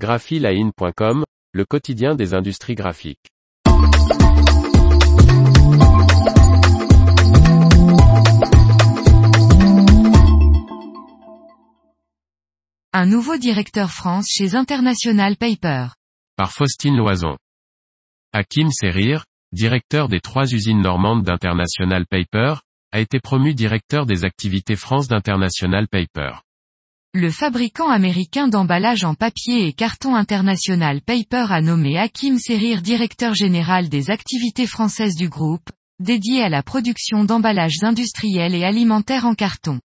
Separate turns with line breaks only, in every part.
graphiline.com, le quotidien des industries graphiques.
Un nouveau directeur France chez International Paper.
Par Faustine Loison. Hakim Serir, directeur des trois usines normandes d'International Paper, a été promu directeur des activités France d'International Paper.
Le fabricant américain d'emballage en papier et carton International Paper a nommé Hakim Serir directeur général des activités françaises du groupe, dédié à la production d'emballages industriels et alimentaires en carton.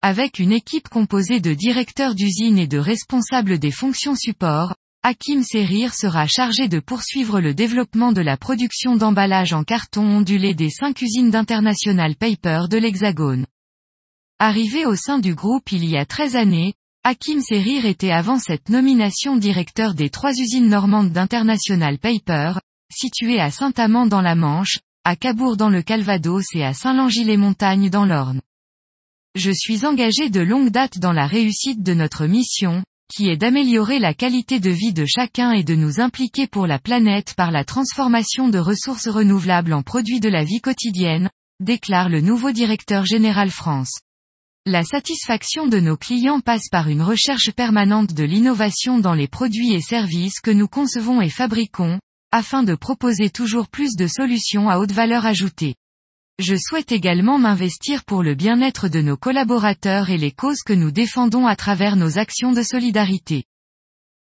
Avec une équipe composée de directeurs d'usine et de responsables des fonctions support, Hakim Serir sera chargé de poursuivre le développement de la production d'emballages en carton ondulé des cinq usines d'International Paper de l'Hexagone. Arrivé au sein du groupe il y a 13 années, Hakim Serir était avant cette nomination directeur des trois usines normandes d'International Paper, situées à Saint-Amand dans la Manche, à Cabourg dans le Calvados et à Saint-Langy-les-Montagnes dans l'Orne. Je suis engagé de longue date dans la réussite de notre mission, qui est d'améliorer la qualité de vie de chacun et de nous impliquer pour la planète par la transformation de ressources renouvelables en produits de la vie quotidienne, déclare le nouveau directeur général France. La satisfaction de nos clients passe par une recherche permanente de l'innovation dans les produits et services que nous concevons et fabriquons, afin de proposer toujours plus de solutions à haute valeur ajoutée. Je souhaite également m'investir pour le bien-être de nos collaborateurs et les causes que nous défendons à travers nos actions de solidarité.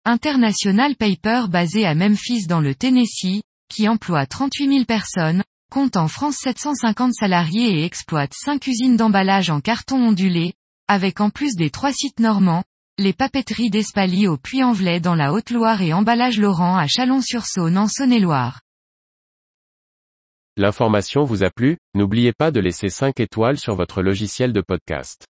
International Paper basé à Memphis dans le Tennessee, qui emploie 38 000 personnes, compte en France 750 salariés et exploite 5 usines d'emballage en carton ondulé, avec en plus des trois sites normands, les papeteries d'Espaly au Puy-en-Velay dans la Haute-Loire et Emballage Laurent à Chalon-sur-Saône en Saône-et-Loire.
L'information vous a plu, n'oubliez pas de laisser 5 étoiles sur votre logiciel de podcast.